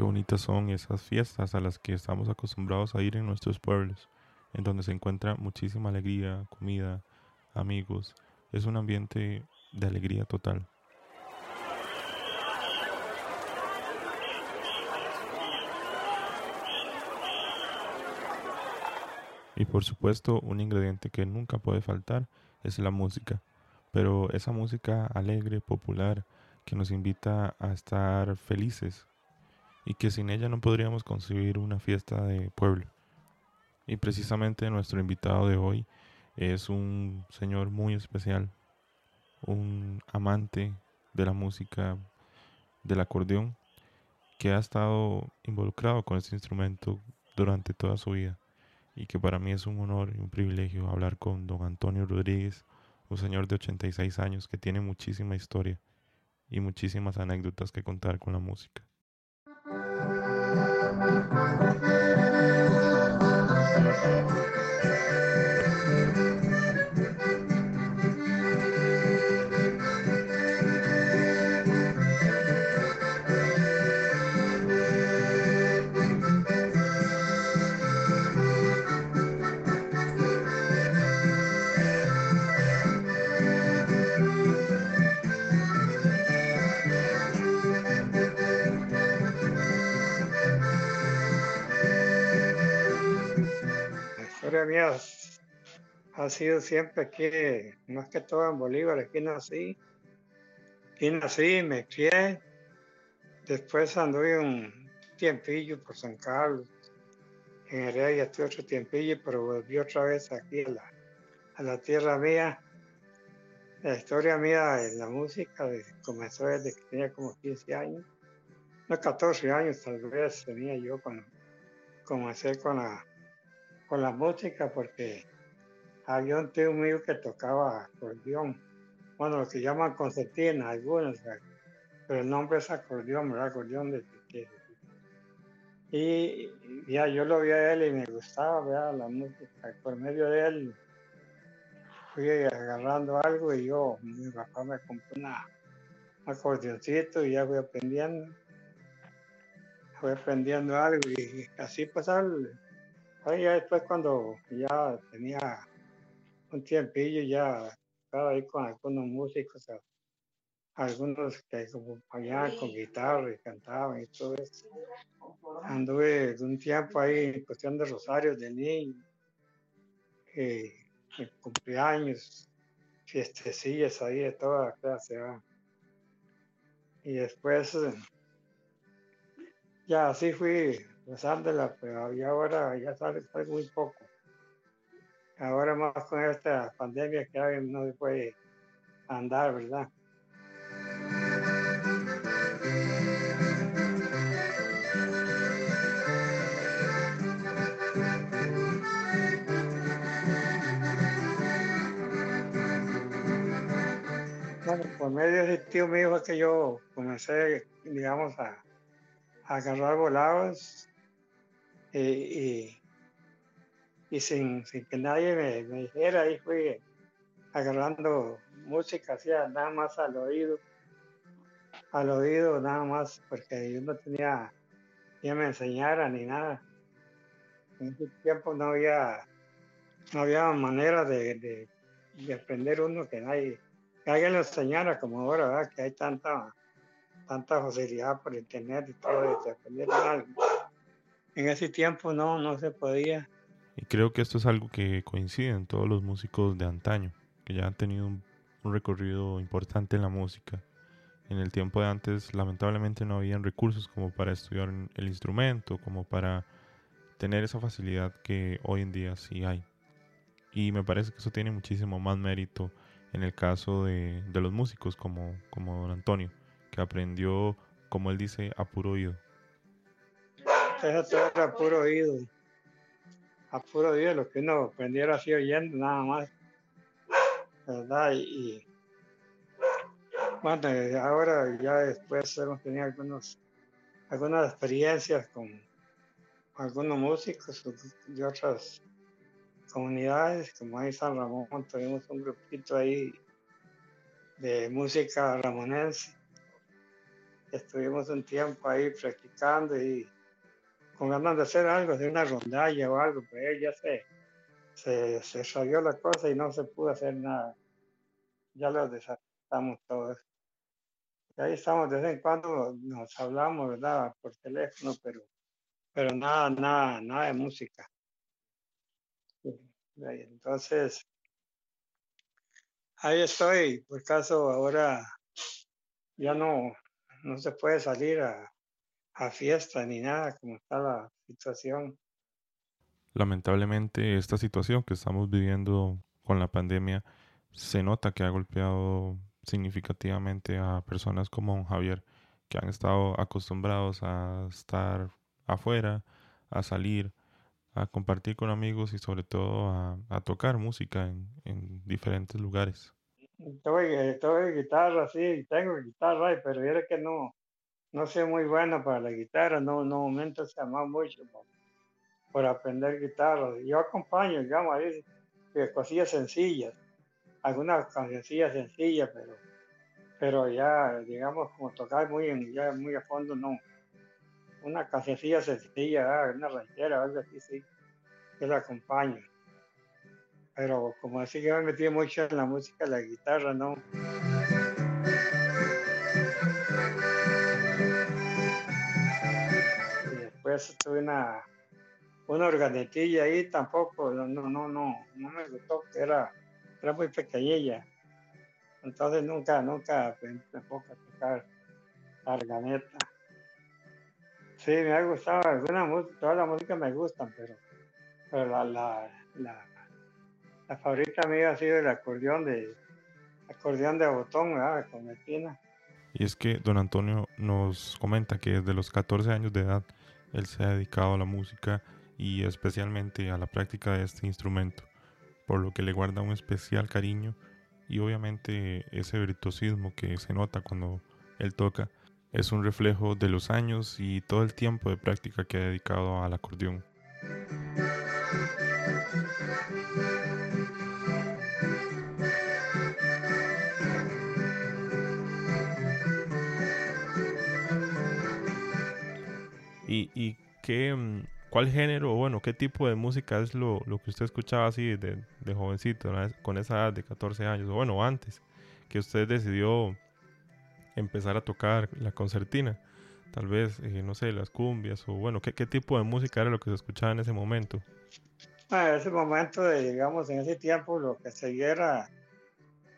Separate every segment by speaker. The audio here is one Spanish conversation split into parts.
Speaker 1: Qué bonitas son esas fiestas a las que estamos acostumbrados a ir en nuestros pueblos, en donde se encuentra muchísima alegría, comida, amigos. Es un ambiente de alegría total. Y por supuesto, un ingrediente que nunca puede faltar es la música, pero esa música alegre, popular, que nos invita a estar felices y que sin ella no podríamos concebir una fiesta de pueblo. Y precisamente nuestro invitado de hoy es un señor muy especial, un amante de la música del acordeón que ha estado involucrado con este instrumento durante toda su vida y que para mí es un honor y un privilegio hablar con don Antonio Rodríguez, un señor de 86 años que tiene muchísima historia y muchísimas anécdotas que contar con la música. Thank you.
Speaker 2: Mía ha sido siempre aquí, más que todo en Bolívar, aquí nací. Aquí nací, me crié. Después anduve un tiempillo por San Carlos. En Heredia estuve otro tiempillo, pero volví otra vez aquí a la, a la tierra mía. La historia mía en la música comenzó desde que tenía como 15 años. No, 14 años tal vez tenía yo cuando comencé con la con la música porque había un tío mío que tocaba acordeón, bueno, lo que llaman concertina, algunos, pero el nombre es acordeón, ¿verdad? Acordeón de Y ya yo lo vi a él y me gustaba ver la música. Por medio de él fui agarrando algo y yo, mi papá me compró una, un acordeoncito y ya fui aprendiendo. Fui aprendiendo algo y así pasaron Ahí ya después cuando ya tenía un tiempillo, ya estaba ahí con algunos músicos, algunos que acompañaban con guitarra y cantaban y todo eso. Anduve un tiempo ahí en cuestión de rosarios de niño, eh, cumpleaños, fiestecillas ahí de toda clase. Y después, ya así fui pero ahora ya sale, muy poco. Ahora más con esta pandemia que hay, no se puede andar, ¿verdad? Bueno, por medio de tío mío que yo comencé, digamos, a agarrar volados y, y, sin, sin, que nadie me, dijera, ahí fui agarrando música, hacía nada más al oído, al oído nada más, porque yo no tenía quien me enseñara ni nada. En ese tiempo no había, no había manera de, de, aprender uno que nadie, que alguien lo enseñara como ahora, ¿verdad? que hay tanta, tanta facilidad por internet y todo eso, aprender algo en ese tiempo no, no se podía.
Speaker 1: Y creo que esto es algo que coincide en todos los músicos de antaño, que ya han tenido un, recorrido importante en la música. En el tiempo de antes, lamentablemente, no habían recursos como para estudiar el instrumento, como para tener esa facilidad que hoy en día sí hay. Y me parece que eso tiene muchísimo más mérito en el caso de, de los músicos como, como don Antonio, que aprendió, como él dice, a puro oído.
Speaker 2: Eso todo era puro oído. A puro oído, lo que uno aprendiera así oyendo, nada más. ¿Verdad? Y, bueno, ahora ya después hemos tenido algunos, algunas experiencias con algunos músicos de otras comunidades, como ahí San Ramón, tuvimos un grupito ahí de música ramonense estuvimos un tiempo ahí practicando y con ganas de hacer algo, de una rondalla o algo, pero ya se, se, se salió la cosa y no se pudo hacer nada. Ya lo desatamos todos. Y ahí estamos, de vez en cuando nos hablamos, ¿verdad? Por teléfono, pero, pero nada, nada, nada de música. Entonces, ahí estoy, por caso ahora ya no, no se puede salir a, a fiesta ni nada, como está la situación.
Speaker 1: Lamentablemente esta situación que estamos viviendo con la pandemia se nota que ha golpeado significativamente a personas como Javier, que han estado acostumbrados a estar afuera, a salir, a compartir con amigos y sobre todo a, tocar música en, en diferentes lugares.
Speaker 2: Estoy, guitarra, sí, tengo guitarra, pero era que no, no soy muy bueno para la guitarra, no, no momento se llama mucho por, aprender guitarra. Yo acompaño, digamos, ahí, cosillas sencillas, algunas cancioncillas sencillas, pero, pero ya, digamos, como tocar muy, ya muy a fondo, no. Una cancioncilla sencilla, ah, una ranchera, algo así, sí, yo la acompaño. Pero como así que me metí mucho en la música, la guitarra, ¿no? Tuve una, una organetilla ahí, tampoco, no, no, no, no me gustó, era, era muy pequeñilla. Entonces nunca, nunca a tocar la organeta. Sí, me ha gustado alguna música, toda la música me gustan, pero, pero la, la, la la favorita mía ha sido el acordeón de acordeón de botón, ¿verdad? con espina.
Speaker 1: Y es que don Antonio nos comenta que desde los 14 años de edad él se ha dedicado a la música y especialmente a la práctica de este instrumento, por lo que le guarda un especial cariño y obviamente ese virtuosismo que se nota cuando él toca es un reflejo de los años y todo el tiempo de práctica que ha dedicado al acordeón. ¿Y, qué, mm, cuál género, bueno, qué tipo de música es lo, que usted escuchaba así de, jovencito, con esa edad de 14 años, o bueno, antes, que usted decidió empezar a tocar la concertina? Tal vez, eh, no sé, las cumbias, o bueno, ¿qué, ¿qué, tipo de música era lo que se escuchaba en ese momento?
Speaker 2: Ah, en ese momento, de, digamos, en ese tiempo, lo que se era,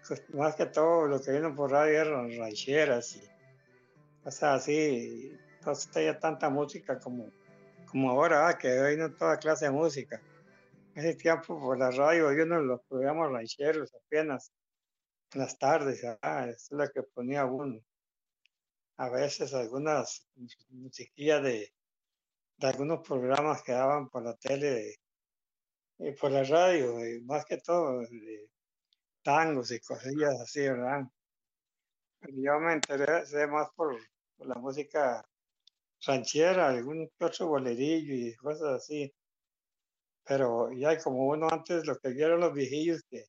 Speaker 2: pues, más que todo, lo que vino por radio eran rancheras y cosas así, no se tenía tanta música como, como ahora, que hoy no toda clase de música. En ese tiempo por la radio hoy uno los programas rancheros apenas en las tardes, ah, es la que ponía uno. A veces algunas musiquillas de, de algunos programas que daban por la tele y por la radio, y más que todo de tangos y cosillas así, ¿verdad? Yo me interesé más por, por la música ranchera, algún otro bolerillo y cosas así. Pero ya como uno antes, lo que vieron los viejillos que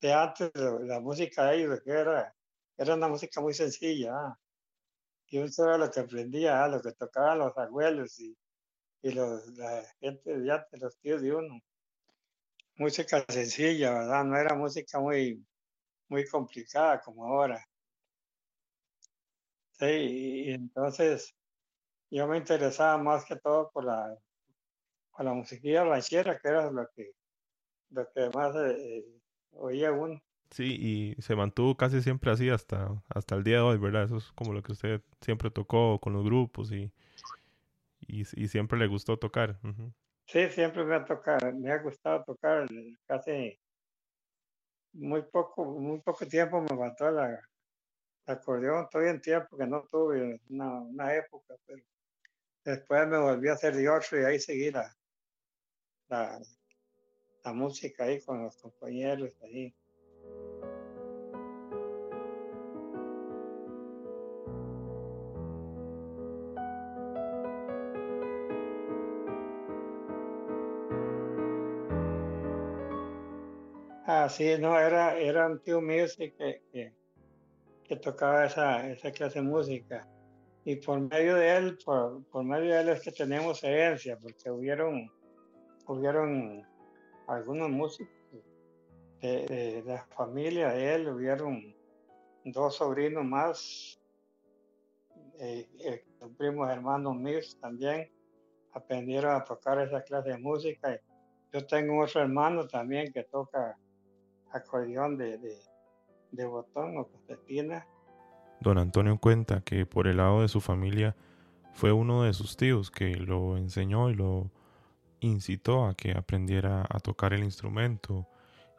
Speaker 2: de antes, la música de ellos, que era, era una música muy sencilla. Ah. Y eso era lo que aprendía, ah, lo que tocaban los abuelos y, y los, la gente de antes, los tíos de uno. Música sencilla, ¿verdad? No era música muy, muy complicada como ahora. Sí, y entonces yo me interesaba más que todo por la, por la musiquilla ranchera, que era lo que, lo que más eh, eh, oía uno.
Speaker 1: Sí, y se mantuvo casi siempre así hasta, hasta el día de hoy, ¿verdad? Eso es como lo que usted siempre tocó con los grupos y, y, siempre le gustó tocar.
Speaker 2: Sí, siempre me ha tocado, me ha gustado tocar casi muy poco, muy poco tiempo me faltó la, acordeón, todavía en tiempo que no tuve una, una época, pero Después me volví a hacer Dios y ahí seguí la, la, música ahí con los compañeros ahí. Ah, sí, no, era, era un tío mío que, que, que, tocaba esa, esa clase de música y por medio de él, por, por, medio de él es que tenemos herencia, porque hubieron, hubieron algunos músicos de, la familia de él, hubieron dos sobrinos más, eh, eh, primos hermanos míos también, aprendieron a tocar esa clase de música. Yo tengo otro hermano también que toca acordeón de, de, de botón o concertina
Speaker 1: Don Antonio cuenta que por el lado de su familia fue uno de sus tíos que lo enseñó y lo incitó a que aprendiera a tocar el instrumento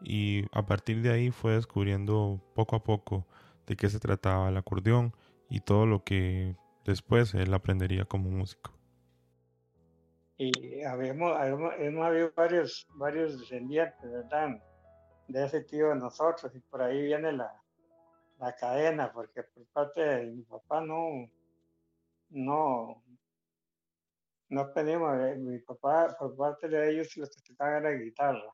Speaker 1: y a partir de ahí fue descubriendo poco a poco de qué se trataba el acordeón y todo lo que después él aprendería como músico.
Speaker 2: Y hemos habido varios, varios descendientes. De ese tío de nosotros y por ahí viene la, la cadena, porque por parte de mi papá no, no, no pedimos, eh, mi papá, por parte de ellos los que tocaban era guitarra.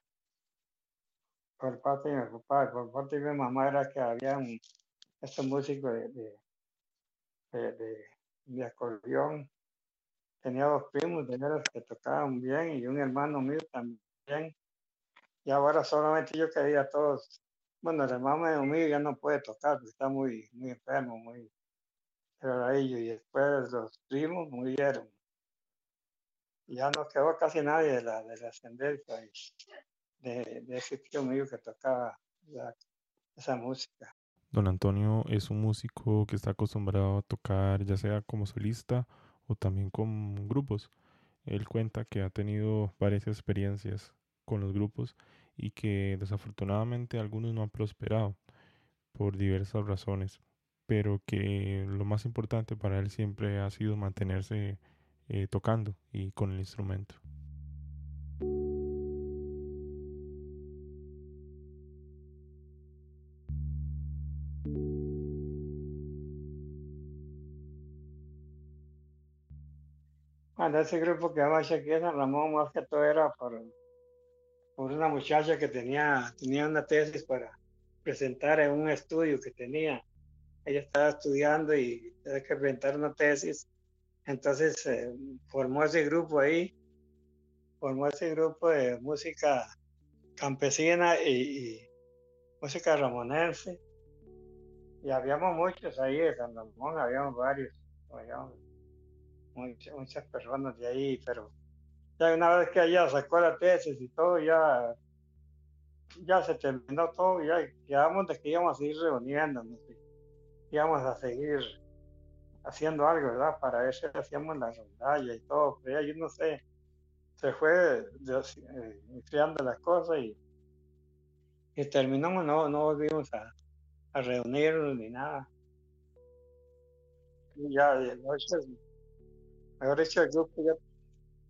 Speaker 2: Por parte de mi papá, por parte de mi mamá era que había un, este músico de, de, de, de, acordeón. Tenía dos primos de veras que tocaban bien y un hermano mío también. Y ahora solamente yo quería todos bueno, el hermano mío ya no puede tocar, porque está muy, muy enfermo, muy. Ellos, y después los primos murieron. Ya no quedó casi nadie de la, de la ascendencia de, de ese tío mío que tocaba esa música.
Speaker 1: Don Antonio es un músico que está acostumbrado a tocar ya sea como solista o también con grupos. Él cuenta que ha tenido varias experiencias con los grupos y que desafortunadamente algunos no han prosperado por diversas razones, pero que lo más importante para él siempre ha sido mantenerse eh, tocando y con el instrumento.
Speaker 2: Bueno, ese grupo que en San Ramón más todo era por por una muchacha que tenía, tenía una tesis para presentar en un estudio que tenía. Ella estaba estudiando y tenía que presentar una tesis. Entonces eh, formó ese grupo ahí, formó ese grupo de música campesina y, música ramonense. Y habíamos muchos ahí de San Ramón, habíamos varios, habíamos muchas, muchas personas de ahí, pero ya una vez que ella sacó la tesis y todo, ya, ya se terminó todo, ya quedamos de que íbamos a seguir reuniéndonos, íbamos a seguir haciendo algo, ¿verdad? Para eso hacíamos la rondalla y todo, pero ya yo no sé, se fue eh, enfriando las cosas y, y terminamos, no, no volvimos a, a reunirnos ni nada. Y ya, mejor dicho, el grupo ya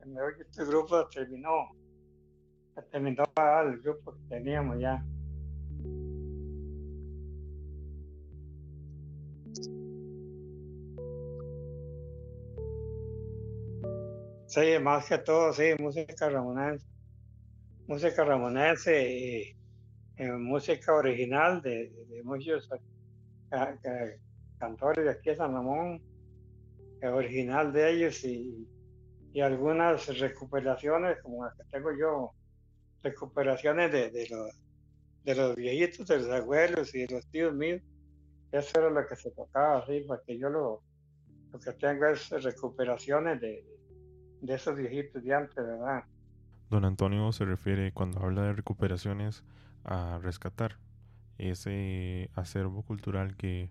Speaker 2: que este grupo terminó, terminó el grupo que teníamos ya. Sí, más que todo, sí, música ramonense. Música ramonense y, música original de, muchos eh, cantores de aquí de San Ramón, original de ellos y y algunas recuperaciones, como las que tengo yo, recuperaciones de, de, los, de los viejitos, de los abuelos y de los tíos míos. Eso era lo que se tocaba, así, porque yo lo, lo que tengo es recuperaciones de, de esos viejitos de antes, ¿verdad?
Speaker 1: Don Antonio se refiere cuando habla de recuperaciones a rescatar ese acervo cultural que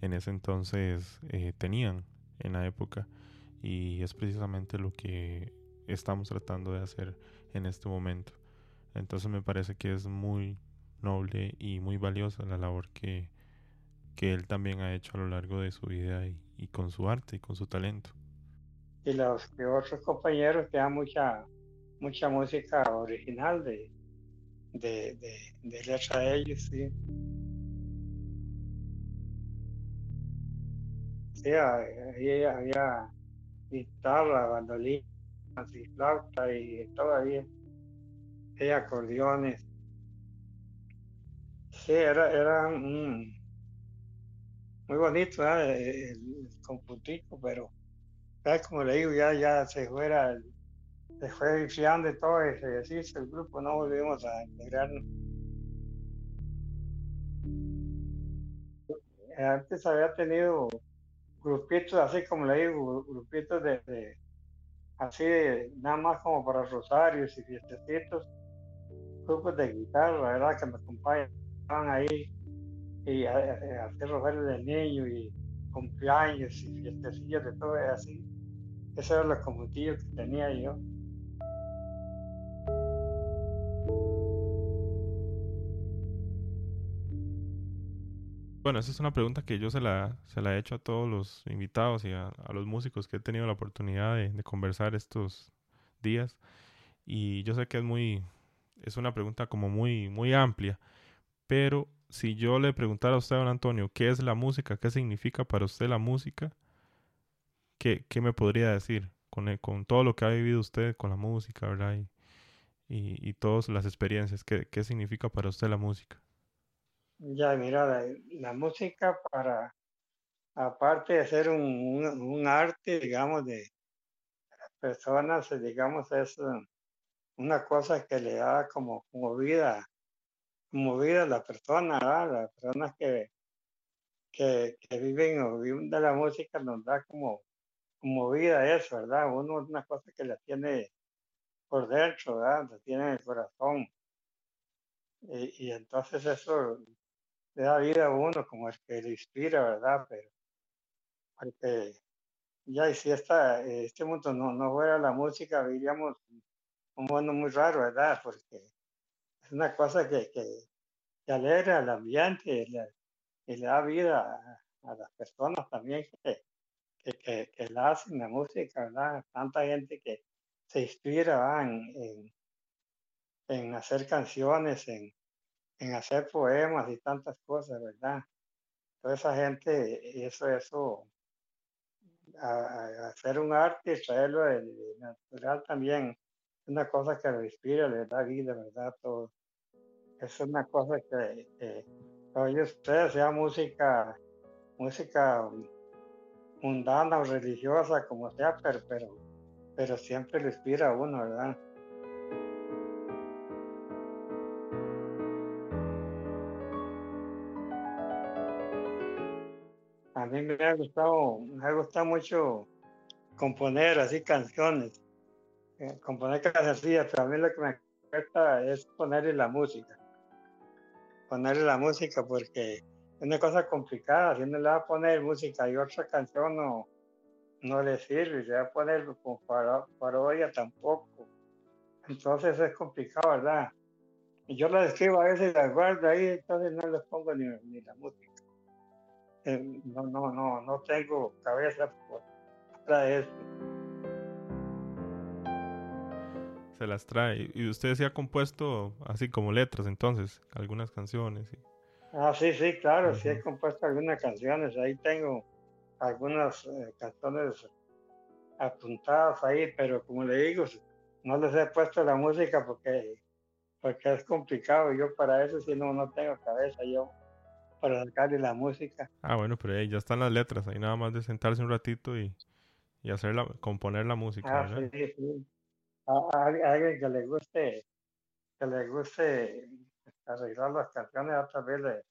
Speaker 1: en ese entonces eh, tenían en la época y es precisamente lo que estamos tratando de hacer en este momento. Entonces me parece que es muy noble y muy valiosa la labor que, que él también ha hecho a lo largo de su vida y, con su arte y con su talento.
Speaker 2: Y los otros compañeros que dan mucha, mucha música original de, de, de, de letra de ellos, sí. Sí, había guitarra, bandolina, y flauta y todavía hay acordeones. Sí, era, era muy bonito el, con Putico, pero como le digo, ya, ya se fuera, se fue viciando y todo, y se deshizo el grupo, no volvimos a integrarnos. Antes había tenido grupitos, así como le digo, grupitos de, así nada más como para rosarios y fiestecitos, grupos de guitarra, ¿verdad? Que me acompañaban ahí y hacer rosario de niño y cumpleaños y fiestecillas de todo así. Esos eran los comutillos que tenía yo.
Speaker 1: Bueno, esa es una pregunta que yo se la, se la he hecho a todos los invitados y a, los músicos que he tenido la oportunidad de, conversar estos días. Y yo sé que es muy, es una pregunta como muy, muy amplia, pero si yo le preguntara a usted, don Antonio, ¿qué es la música? ¿Qué significa para usted la música? ¿Qué, qué me podría decir con, con todo lo que ha vivido usted con la música, verdad? Y, y, y todas las experiencias, ¿qué, ¿qué significa para usted la música?
Speaker 2: Ya, mira, la, música para, aparte de ser un, un, arte, digamos, de personas, digamos, es una cosa que le da como, como vida, como vida a la persona, ¿verdad? Las personas que, que, que, viven o viven de la música nos da como, como vida eso, ¿verdad? Uno es una cosa que la tiene por dentro, ¿verdad? La tiene en el corazón. Y, y entonces eso le da vida a uno como el que le inspira, ¿verdad? Pero porque ya, y si esta, este mundo no, no fuera la música, viviríamos un mundo muy raro, ¿verdad? Porque es una cosa que, que, alegra al ambiente y le, da vida a, las personas también que, que, que, la hacen la música, ¿verdad? Tanta gente que se inspira en, en hacer canciones, en, en hacer poemas y tantas cosas, ¿verdad? Toda esa gente, eso, eso, hacer un arte y traerlo de, natural también, es una cosa que lo inspira, le da vida, ¿verdad? Todo. Es una cosa que, que oye usted, sea música, música mundana o religiosa, como sea, pero, pero, pero siempre le inspira a uno, ¿verdad? A mí me ha gustado, me ha gustado mucho componer así canciones, eh, componer canciones, pero a mí lo que me cuesta es ponerle la música. Ponerle la música porque es una cosa complicada, si uno le va a poner música y otra canción no, no le sirve, se va a poner como parodia tampoco. Entonces es complicado, ¿verdad? Yo la escribo a veces la guardo ahí, entonces no les pongo ni, ni la música no, no, no, no tengo cabeza para eso.
Speaker 1: Se las trae. ¿Y usted se ha compuesto así como letras entonces? Algunas canciones.
Speaker 2: Ah, sí, sí, claro, sí he compuesto algunas canciones. Ahí tengo algunas eh, canciones apuntadas ahí, pero como le digo, no les he puesto la música porque, porque es complicado. Yo para eso si no, no tengo cabeza. Yo para sacarle la música.
Speaker 1: Ah, bueno, pero ahí ya están las letras, ahí nada más de sentarse un ratito y, y hacerla, componer la música.
Speaker 2: Ah, sí, sí. A, alguien que le guste, que le guste arreglar las canciones, otra vez le,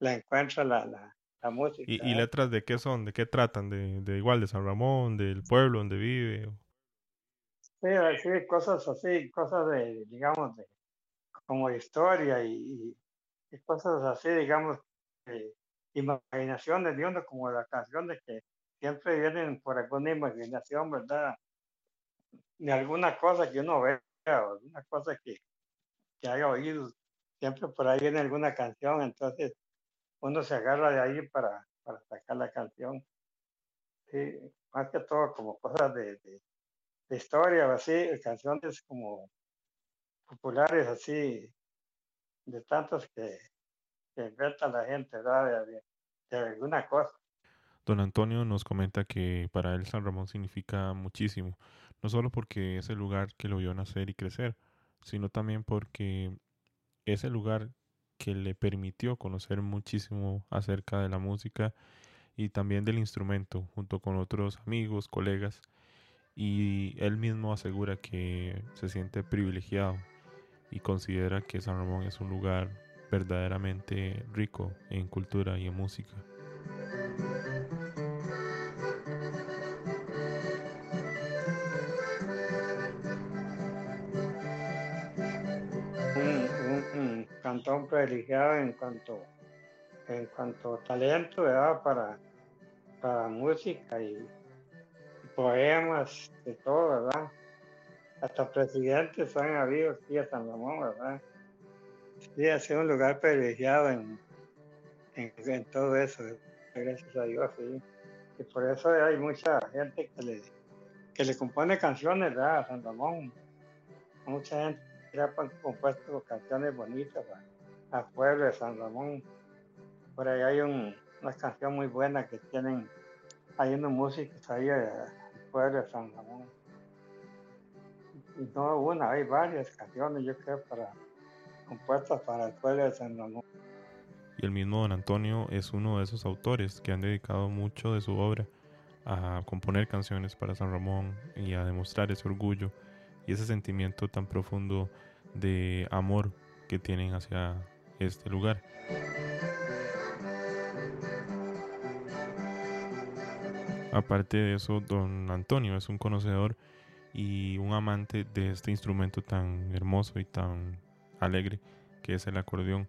Speaker 2: le encuentra la, la, la música.
Speaker 1: ¿Y, ¿Y, letras de qué son? ¿De qué tratan? ¿De, de igual, de San Ramón, del pueblo donde vive?
Speaker 2: Sí, sí, cosas así, cosas de, digamos, de como historia y, y cosas así, digamos, eh, imaginaciones de uno, como las canciones que siempre vienen por alguna imaginación, ¿verdad? De alguna cosa que uno vea, o alguna cosa que, que haya oído. Siempre por ahí viene alguna canción, entonces uno se agarra de ahí para, para sacar la canción. Sí, más que todo como cosas de, de, de historia o así, canciones como populares así, de tantos que, que la gente. De, alguna cosa.
Speaker 1: Don Antonio nos comenta que para él San Ramón significa muchísimo, no solo porque es el lugar que lo vio nacer y crecer, sino también porque es el lugar que le permitió conocer muchísimo acerca de la música y también del instrumento, junto con otros amigos, colegas, y él mismo asegura que se siente privilegiado y considera que San Ramón es un lugar verdaderamente rico en cultura y en música.
Speaker 2: Un, cantón privilegiado en cuanto en cuanto talento para para música y poemas de todo verdad hasta presidentes han habido aquí a San Ramón, ¿verdad? Sí, ha sido un lugar privilegiado en, en, todo eso, gracias a Dios, sí. Y por eso hay mucha gente que le, que le compone canciones, ¿verdad? A San Ramón. Mucha gente que ha compuesto canciones bonitas al pueblo de San Ramón. Por ahí hay un, una canción muy buena que tienen, hay unos músicos ahí al pueblo de San Ramón no una, hay varias canciones, yo creo, para compuestas para Ramón.
Speaker 1: Y el mismo Don Antonio es uno de esos autores que han dedicado mucho de su obra a componer canciones para San Ramón y a demostrar ese orgullo y ese sentimiento tan profundo de amor que tienen hacia este lugar. Aparte de eso, don Antonio es un conocedor y un amante de este instrumento tan hermoso y tan alegre que es el acordeón.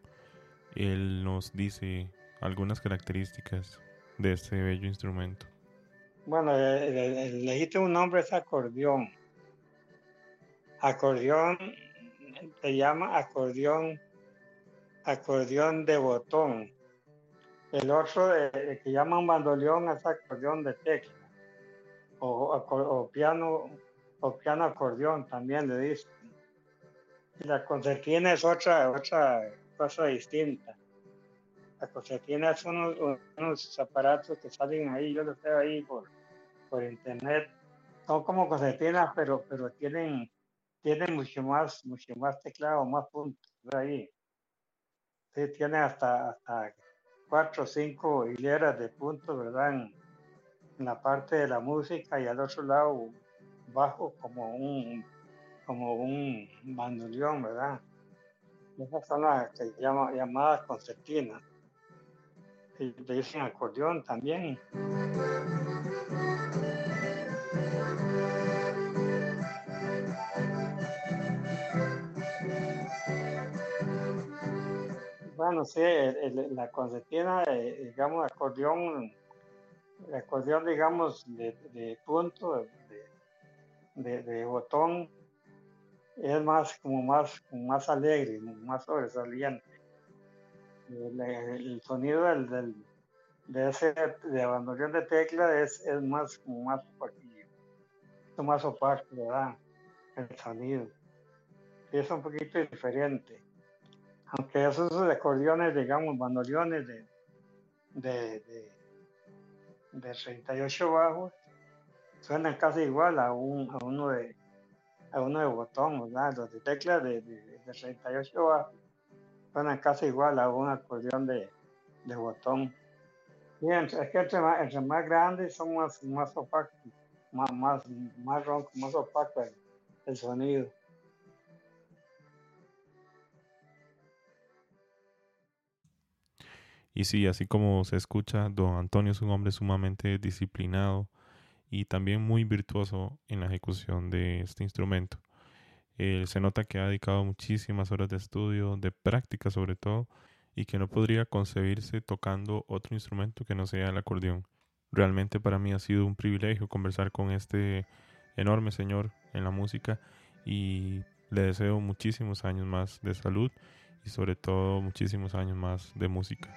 Speaker 1: Él nos dice algunas características de este bello instrumento.
Speaker 2: Bueno, el, legítimo nombre es acordeón. Acordeón se llama acordeón, acordeón de botón. El otro, el que llaman bandoleón, es acordeón de tecla o, o piano o piano acordeón también le dicen. La concertina es otra, otra cosa distinta. La concertina es unos, unos aparatos que salen ahí, yo los veo ahí por, por internet. Son como concertinas, pero, pero tienen, tienen mucho más, mucho más teclado, más puntos ahí. Sí, tiene hasta, hasta cuatro o cinco hileras de puntos, ¿verdad? En, en la parte de la música y al otro lado bajo como un, como un bandoneón, ¿verdad? Esas son las que llamadas concertinas. Y le dicen acordeón también. Bueno, sí, la concertina, eh, digamos, acordeón, el acordeón, digamos, de, de punto, de, botón es más como más, más alegre, más sobresaliente. El, sonido del, de ese de abandonación de tecla es, es más como más más opaco, ¿verdad? El sonido. es un poquito diferente. Aunque esos acordeones, digamos, bandoneones de, de, de, de 38 bajos, suenan casi igual a, un, a uno de a uno de botón, ¿verdad? Los de teclas de, de, 38 bajos suenan casi igual a un acordeón de, de botón. Bien, es que entre más, entre más grandes son más, más opacos, más, más, más ronco, más opaco el sonido.
Speaker 1: Y sí, así como se escucha, don Antonio es un hombre sumamente disciplinado, y también muy virtuoso en la ejecución de este instrumento. Eh, se nota que ha dedicado muchísimas horas de estudio, de práctica sobre todo, y que no podría concebirse tocando otro instrumento que no sea el acordeón. Realmente para mí ha sido un privilegio conversar con este enorme señor en la música y le deseo muchísimos años más de salud y sobre todo muchísimos años más de música.